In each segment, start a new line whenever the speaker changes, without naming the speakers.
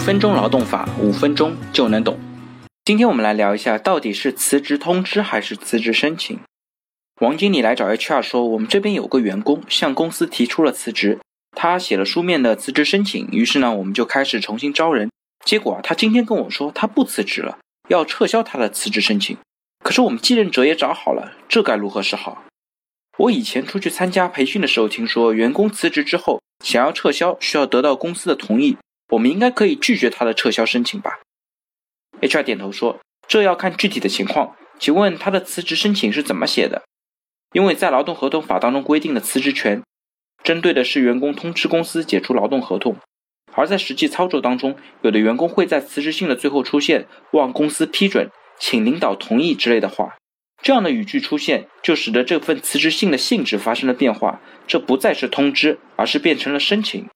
分钟劳动法，五分钟就能懂。今天我们来聊一下，到底是辞职通知还是辞职申请？王经理来找 HR 说，我们这边有个员工向公司提出了辞职，他写了书面的辞职申请，于是呢，我们就开始重新招人。结果啊，他今天跟我说他不辞职了，要撤销他的辞职申请。可是我们继任者也找好了，这该如何是好？我以前出去参加培训的时候，听说员工辞职之后想要撤销，需要得到公司的同意。我们应该可以拒绝他的撤销申请吧？HR 点头说：“这要看具体的情况。请问他的辞职申请是怎么写的？因为在劳动合同法当中规定的辞职权，针对的是员工通知公司解除劳动合同，而在实际操作当中，有的员工会在辞职信的最后出现‘望公司批准，请领导同意’之类的话。这样的语句出现，就使得这份辞职信的性质发生了变化，这不再是通知，而是变成了申请。”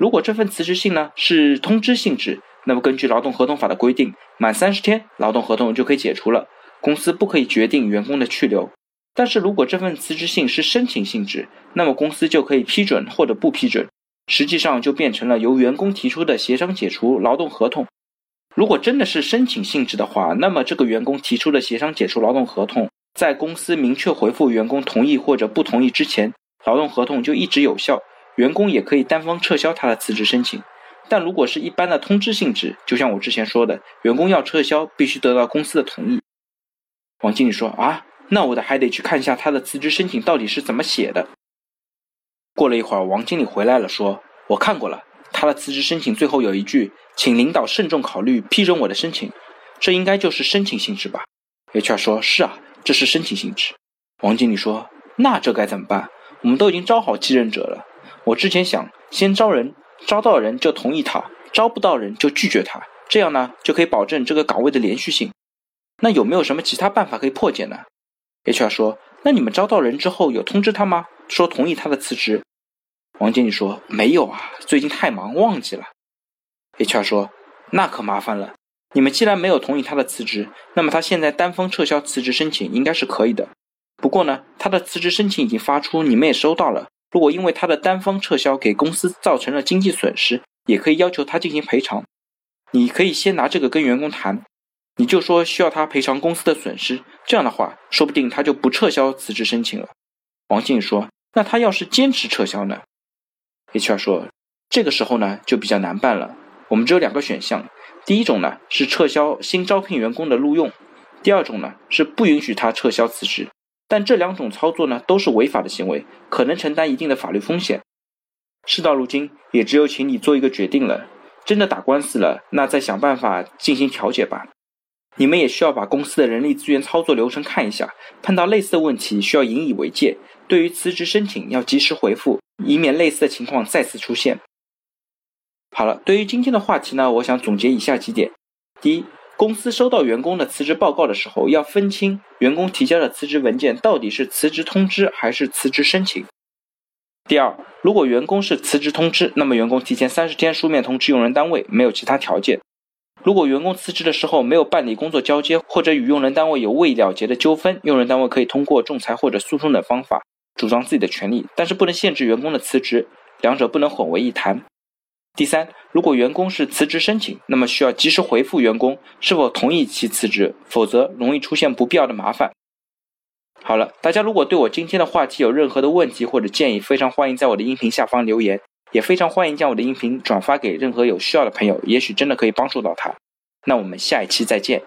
如果这份辞职信呢是通知性质，那么根据劳动合同法的规定，满三十天劳动合同就可以解除了，公司不可以决定员工的去留。但是如果这份辞职信是申请性质，那么公司就可以批准或者不批准，实际上就变成了由员工提出的协商解除劳动合同。如果真的是申请性质的话，那么这个员工提出的协商解除劳动合同，在公司明确回复员工同意或者不同意之前，劳动合同就一直有效。员工也可以单方撤销他的辞职申请，但如果是一般的通知性质，就像我之前说的，员工要撤销必须得到公司的同意。王经理说啊，那我得还得去看一下他的辞职申请到底是怎么写的。过了一会儿，王经理回来了，说我看过了，他的辞职申请最后有一句，请领导慎重考虑批准我的申请，这应该就是申请性质吧？HR 说，是啊，这是申请性质。王经理说，那这该怎么办？我们都已经招好继任者了。我之前想先招人，招到人就同意他，招不到人就拒绝他，这样呢就可以保证这个岗位的连续性。那有没有什么其他办法可以破解呢？HR 说：“那你们招到人之后有通知他吗？说同意他的辞职？”王经理说：“没有啊，最近太忙忘记了。”HR 说：“那可麻烦了。你们既然没有同意他的辞职，那么他现在单方撤销辞职申请应该是可以的。不过呢，他的辞职申请已经发出，你们也收到了。”如果因为他的单方撤销给公司造成了经济损失，也可以要求他进行赔偿。你可以先拿这个跟员工谈，你就说需要他赔偿公司的损失。这样的话，说不定他就不撤销辞职申请了。王静说：“那他要是坚持撤销呢？”HR 说：“这个时候呢，就比较难办了。我们只有两个选项，第一种呢是撤销新招聘员工的录用，第二种呢是不允许他撤销辞职。”但这两种操作呢，都是违法的行为，可能承担一定的法律风险。事到如今，也只有请你做一个决定了。真的打官司了，那再想办法进行调解吧。你们也需要把公司的人力资源操作流程看一下，碰到类似的问题需要引以为戒。对于辞职申请要及时回复，以免类似的情况再次出现。好了，对于今天的话题呢，我想总结以下几点：第一。公司收到员工的辞职报告的时候，要分清员工提交的辞职文件到底是辞职通知还是辞职申请。第二，如果员工是辞职通知，那么员工提前三十天书面通知用人单位，没有其他条件。如果员工辞职的时候没有办理工作交接，或者与用人单位有未了结的纠纷，用人单位可以通过仲裁或者诉讼等方法主张自己的权利，但是不能限制员工的辞职，两者不能混为一谈。第三，如果员工是辞职申请，那么需要及时回复员工是否同意其辞职，否则容易出现不必要的麻烦。好了，大家如果对我今天的话题有任何的问题或者建议，非常欢迎在我的音频下方留言，也非常欢迎将我的音频转发给任何有需要的朋友，也许真的可以帮助到他。那我们下一期再见。